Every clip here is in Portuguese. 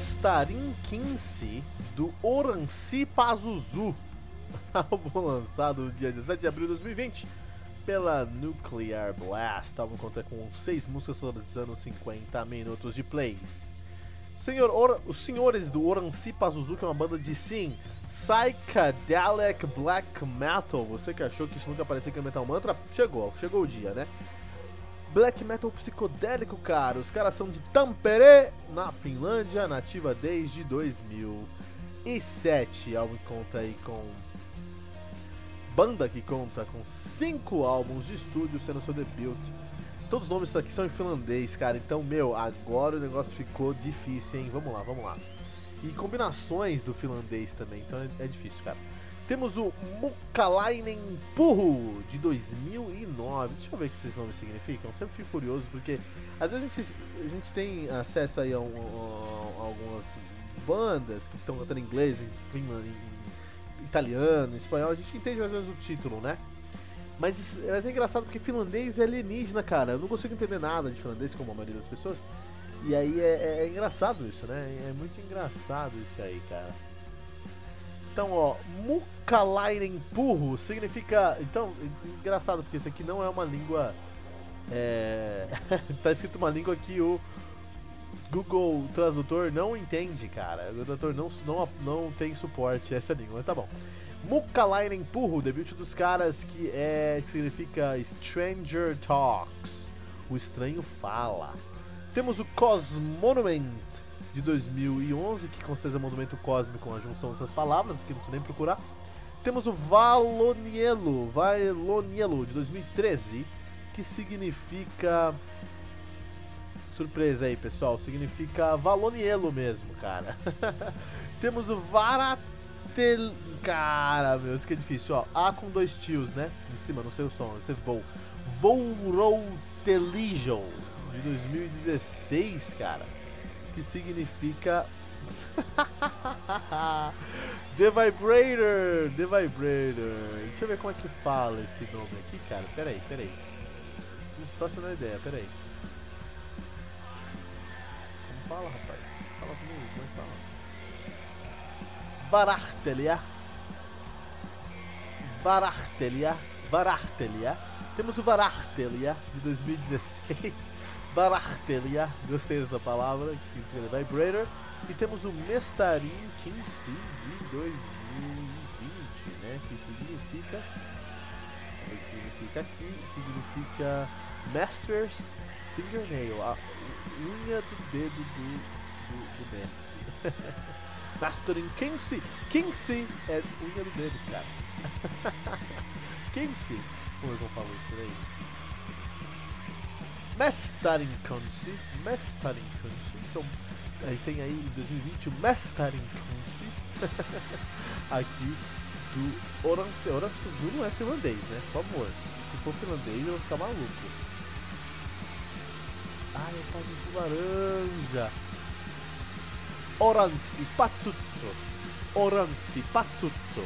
Mestarin 15 do Oranci Pazuzu, álbum lançado no dia 17 de abril de 2020 pela Nuclear Blast. O álbum conta com 6 músicas totalizando 50 minutos de plays. Senhor, Or, os senhores do Oranci Pazuzu, que é uma banda de sim, Psychedelic Black Metal. Você que achou que isso nunca aparecia aqui no Metal Mantra, chegou, chegou o dia, né? Black Metal psicodélico, cara. Os caras são de Tampere, na Finlândia, nativa desde 2007. Álbum que conta aí com. Banda que conta com cinco álbuns de estúdio sendo seu debut. Todos os nomes aqui são em finlandês, cara. Então, meu, agora o negócio ficou difícil, hein? Vamos lá, vamos lá. E combinações do finlandês também, então é, é difícil, cara. Temos o Mukkalainen Purro de 2009. Deixa eu ver o que esses nomes significam. Eu sempre fico curioso porque às vezes a gente, a gente tem acesso aí a, um, a, algumas bandas que estão cantando em inglês, em, em, em, italiano, em espanhol. A gente entende mais ou menos o título, né? Mas, mas é engraçado porque finlandês é alienígena, cara. Eu não consigo entender nada de finlandês, como a maioria das pessoas. E aí é, é, é engraçado isso, né? É muito engraçado isso aí, cara. Então, ó, Mukalainen Purro significa. Então, engraçado, porque isso aqui não é uma língua. É... tá escrito uma língua que o Google Tradutor não entende, cara. O Tradutor não, não, não tem suporte a essa língua, mas tá bom. Mukalainen Purro, debut dos caras que é que significa Stranger Talks. O estranho fala. Temos o Cosmonument de 2011, que com certeza é um monumento cósmico, a junção dessas palavras, que não precisa nem procurar. Temos o Valonielo, Valonielo de 2013, que significa. Surpresa aí, pessoal, significa Valonielo mesmo, cara. Temos o Varatel. Cara, meu, isso que é difícil, ó. A com dois tios, né? Em cima, não sei o som, você vou. Vourouteligion de 2016, cara que significa The Vibrator, The Vibrator. Deixa eu ver como é que fala esse nome aqui, cara. Pera aí, pera aí. Não estou achando ideia, pera aí. Como fala, rapaz? Fala comigo, como é que fala? Varartelia. Varartelia. Varartelia. Temos o Varartelia de 2016. Barartelia, gostei dessa palavra, que significa Vibrator. E temos o Mestarin 15 de 2020, né? Que significa. O que significa aqui? Significa Master's Fingernail, a unha do dedo do, do, do mestre. Mastering 15. 15 é unha do dedo, cara. 15. Como eu falo isso por aí? Mestarinkansi, Mestarinkansi, então a gente tem aí em 2020 o Mestarinkansi aqui do Oranse. Oranse Zulu não é finlandês, né? Por favor, se for finlandês eu vou ficar maluco. Ai, eu faço isso laranja. Oransi Patsutsu. Oransi Patsutsu.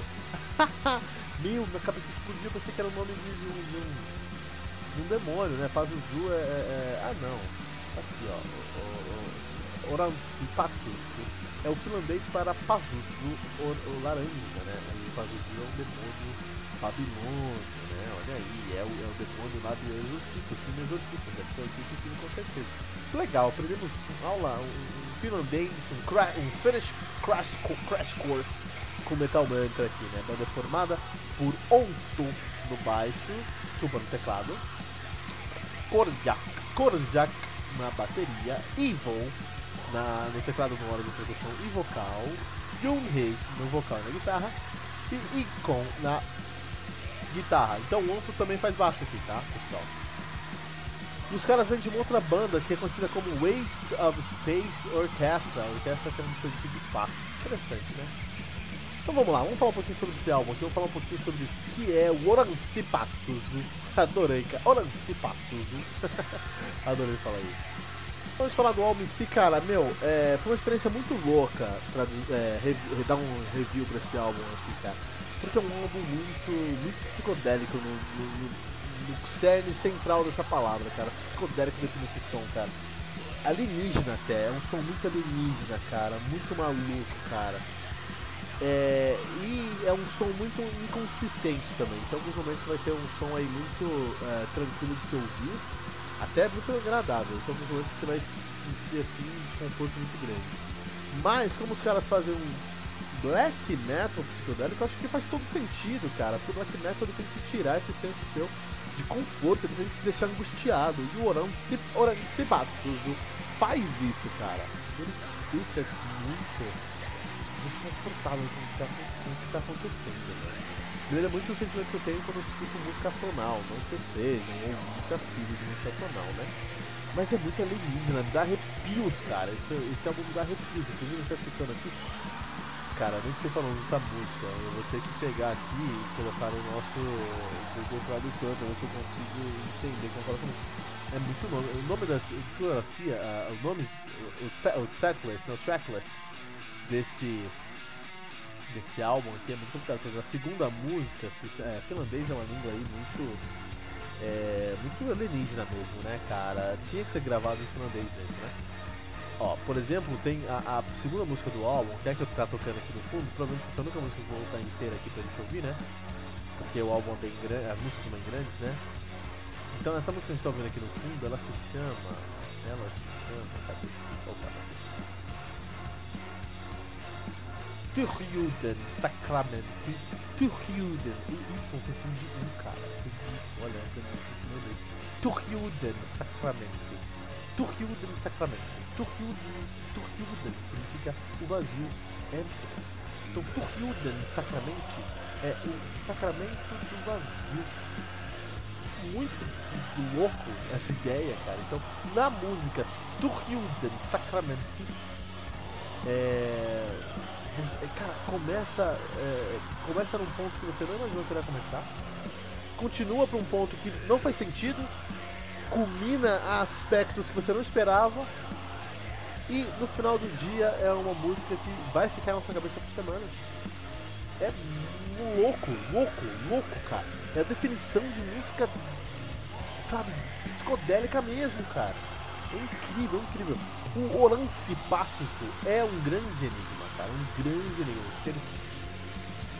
Meu, minha cabeça explodiu, eu pensei que era o nome de, de, um, de um de demônio, né? Pazuzu é, é, é, Ah, não. Tá aqui, ó. O, o, Oransi Pazuzu é o finlandês para Pazuzu, o, o laranja, né? E Pazuzu é um demônio babilônico, né? Olha aí, é o, é o demônio lá do Exorcista, o filme Exorcista, deve conhecer esse filme com certeza. Legal, aprendemos aula, um, um finlandês, um, cra um Finnish crash, crash Course com Metal Mantra aqui, né? Banda formada por Onto no baixo, Tuba no teclado, Korjak, Korjak na bateria, Evil na, no teclado no órgão de produção e vocal, Jung Reis no vocal e na guitarra e Icon na guitarra. Então o Onto também faz baixo aqui, tá, pessoal? Os caras vêm de uma outra banda que é conhecida como Waste of Space Orchestra. A orquestra que é um de espaço. Interessante, né? Então vamos lá, vamos falar um pouquinho sobre esse álbum aqui, vamos falar um pouquinho sobre o que é o Oransipatsuzu. Adorei, cara. Oransipatsuzu. Adorei falar isso. Vamos falar do álbum em si, cara. Meu, é, foi uma experiência muito louca pra é, dar um review pra esse álbum aqui, cara. Porque é um álbum muito, muito psicodélico no, no, no cerne central dessa palavra, cara. Psicodélico define esse som, cara. Alienígena até, é um som muito alienígena, cara. Muito maluco, cara. É, e é um som muito inconsistente também. Então, em alguns momentos vai ter um som aí muito é, tranquilo de se ouvir, até muito agradável. Então, em alguns momentos você vai sentir assim um desconforto muito grande. Mas, como os caras fazem um black metal psicodélico, eu acho que faz todo sentido, cara. Porque o black metal tem que tirar esse senso seu de conforto, ele tem que te deixar angustiado. E o Oran Sibatsuzu faz isso, cara. Ele te deixa muito desconfortável com o que tá acontecendo, né? É muito o sentimento que eu tenho quando eu escuto música tonal, não que eu seja um ouvinte assíduo de música tonal, né? Mas é muito alienígena, dá arrepios, cara. Esse, esse álbum dá arrepios. Inclusive, você está escutando aqui, cara, nem sei falando dessa música. Eu vou ter que pegar aqui e colocar no nosso Google Tradutor pra ver se eu consigo entender como fala essa. É muito nome. O nome da discografia, uh, o nome, o, set, o setlist, não, o tracklist desse desse álbum aqui é muito complicado, porque a segunda música, é, finlandês é uma língua aí muito é, muito alienígena mesmo, né, cara? Tinha que ser gravado em finlandês mesmo, né? Ó, por exemplo, tem a, a segunda música do álbum, que é que eu tá tocando aqui no fundo, provavelmente essa é a única música que eu vou colocar inteira aqui pra gente ouvir, né? Porque o álbum é bem grande, as músicas são bem grandes, né? Então essa música que a gente tá ouvindo aqui no fundo, ela se chama. Ela se chama. Cadê? Opa, Turjuden Sacramenti. Turjuden. O Y tem som de um, cara. Olha, meu Deus. Turjuden Sacramenti. Turjuden Sacramenti. Turjuden, Turjuden significa o vazio, emptiness. Então, Turjuden Sacramenti é o sacramento do vazio. Muito louco essa ideia, cara. Então, na música Turjuden Sacramenti, é cara, começa, é, começa num ponto que você não imaginou que ia começar, continua para um ponto que não faz sentido, culmina a aspectos que você não esperava, e no final do dia é uma música que vai ficar na sua cabeça por semanas. É louco, louco, louco, cara. É a definição de música, sabe, psicodélica mesmo, cara. Incrível, incrível. O Orance Passos é um grande enigma cara. Um grande enigma. Eles.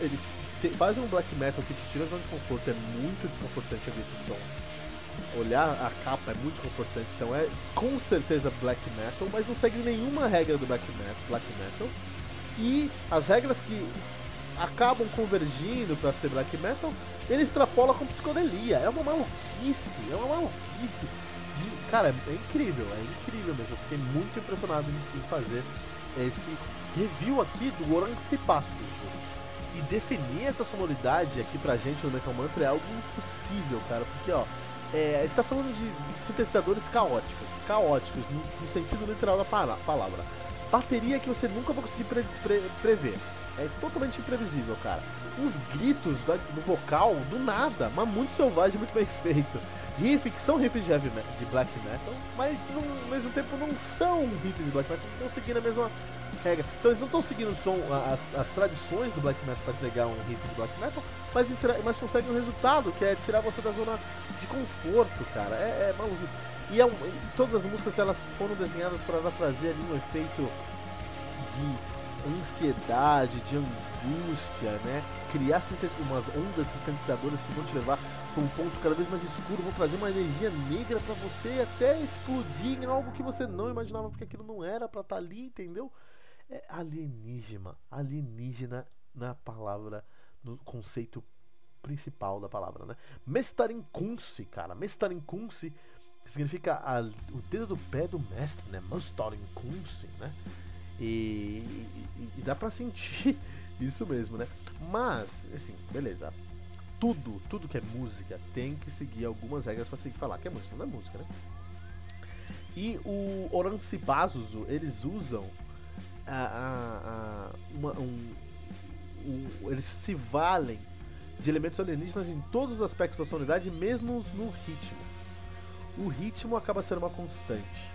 Eles te, fazem um black metal que te tira a zona de conforto. É muito desconfortante ouvir esse som. Olhar a capa é muito desconfortante. Então é com certeza black metal, mas não segue nenhuma regra do black metal. Black metal. E as regras que acabam convergindo para ser black metal, ele extrapola com psicodelia. É uma maluquice, é uma maluquice. De, cara, é incrível, é incrível mesmo. Eu fiquei muito impressionado em, em fazer esse review aqui do Orangsipassus. E definir essa sonoridade aqui pra gente no Metal Mantra é algo impossível, cara, porque ó, é, a gente tá falando de sintetizadores caóticos, caóticos no, no sentido literal da palavra. Bateria que você nunca vai conseguir pre pre prever. É totalmente imprevisível, cara. Uns gritos da, no vocal, do nada, mas muito selvagem, muito bem feito. Riffs que são riffs de, heavy de black metal, mas no, ao mesmo tempo não são riffs de black metal, estão seguindo a mesma regra. Então eles não estão seguindo som, as, as tradições do black metal para entregar um riff de black metal, mas, mas conseguem um resultado que é tirar você da zona de conforto, cara. É, é isso. E, é um, todas as músicas elas foram desenhadas para trazer ali um efeito de ansiedade, de angústia, né? Criar umas ondas sintetizadoras que vão te levar para um ponto cada vez mais escuro, vão trazer uma energia negra para você até explodir em algo que você não imaginava, porque aquilo não era para estar tá ali, entendeu? é alienígena, alienígena na palavra, no conceito principal da palavra, né? Mestarinkunsi, cara, Mestarinkunsi significa a, o dedo do pé do mestre, né? Mestarinkunsi, né? E, e, e dá para sentir isso mesmo, né? Mas, assim, beleza. Tudo, tudo que é música tem que seguir algumas regras para seguir falar que é música, não é música, né? E o Oransi Pazuzu, eles usam a, a, a uma, um, um, eles se valem de elementos alienígenas em todos os aspectos da sonoridade, mesmo no ritmo. O ritmo acaba sendo uma constante.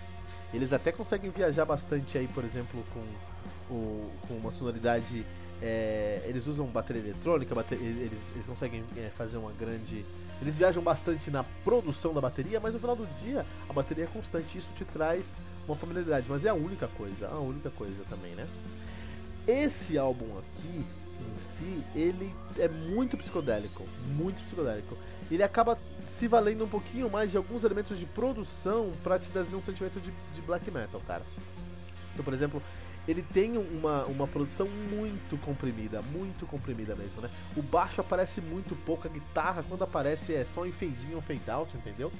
Eles até conseguem viajar bastante aí, por exemplo, com, o, com uma sonoridade. É, eles usam bateria eletrônica, bateria, eles, eles conseguem é, fazer uma grande. Eles viajam bastante na produção da bateria, mas no final do dia a bateria é constante. Isso te traz uma familiaridade, mas é a única coisa, a única coisa também, né? Esse álbum aqui, em si, ele é muito psicodélico, muito psicodélico. Ele acaba se valendo um pouquinho mais de alguns elementos de produção para te trazer um sentimento de, de, black metal, cara. Então, por exemplo, ele tem uma, uma produção muito comprimida, muito comprimida mesmo, né? O baixo aparece muito pouco, a guitarra quando aparece é só em fade in ou fade out, entendeu?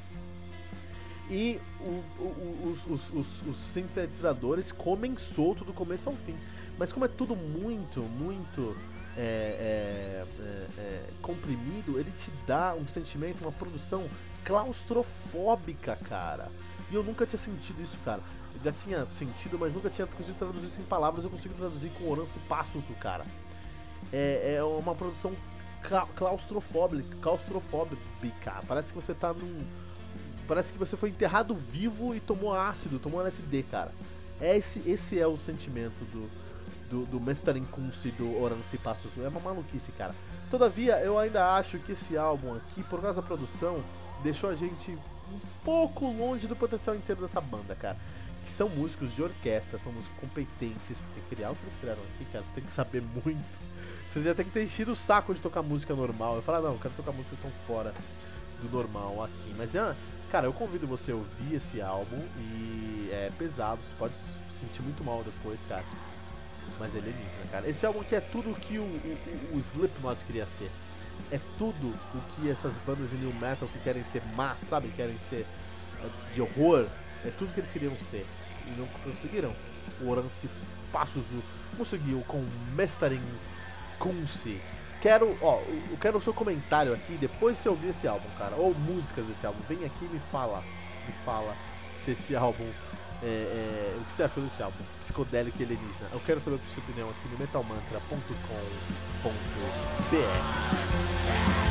E o, o, os, os, os sintetizadores comem solto do começo ao fim. Mas como é tudo muito, muito é, é, é, é, comprimido, ele te dá um sentimento, uma produção claustrofóbica, cara. E eu nunca tinha sentido isso, cara. Eu já tinha sentido, mas nunca tinha conseguido traduzir isso em palavras. Eu consigo traduzir com Oranço Passos, cara. É, é uma produção claustrofóbica, claustrofóbica. Parece que você tá num. Parece que você foi enterrado vivo e tomou ácido, tomou LSD, cara. É esse, esse é o sentimento do, do, do Mestarin Kunst e do Orange Passos. É uma maluquice, cara. Todavia, eu ainda acho que esse álbum aqui, por causa da produção, deixou a gente um pouco longe do potencial inteiro dessa banda, cara. Que são músicos de orquestra, são músicos competentes, porque aquele álbum que eles criaram aqui, cara, você tem que saber muito. Vocês já tem que ter enchido o saco de tocar música normal. Eu falo, ah, não, eu quero tocar músicas que estão fora do normal aqui. Mas, é, cara, eu convido você a ouvir esse álbum e é pesado, você pode se sentir muito mal depois, cara mas alienígena, cara. Esse álbum aqui é tudo o que o, o, o Slipknot queria ser. É tudo o que essas bandas de new metal que querem ser má, sabe? Querem ser eh, de horror. É tudo que eles queriam ser. E não conseguiram. O Orange Passuzu conseguiu com Mestarin Kunsi. Quero, ó, eu quero o seu comentário aqui depois de você ouvir esse álbum, cara. Ou músicas desse álbum. Vem aqui e me fala. Me fala se esse álbum é, é, o que você achou desse álbum? Psicodélico e alienígena. Eu quero saber a sua opinião aqui no metalmantra.com.br.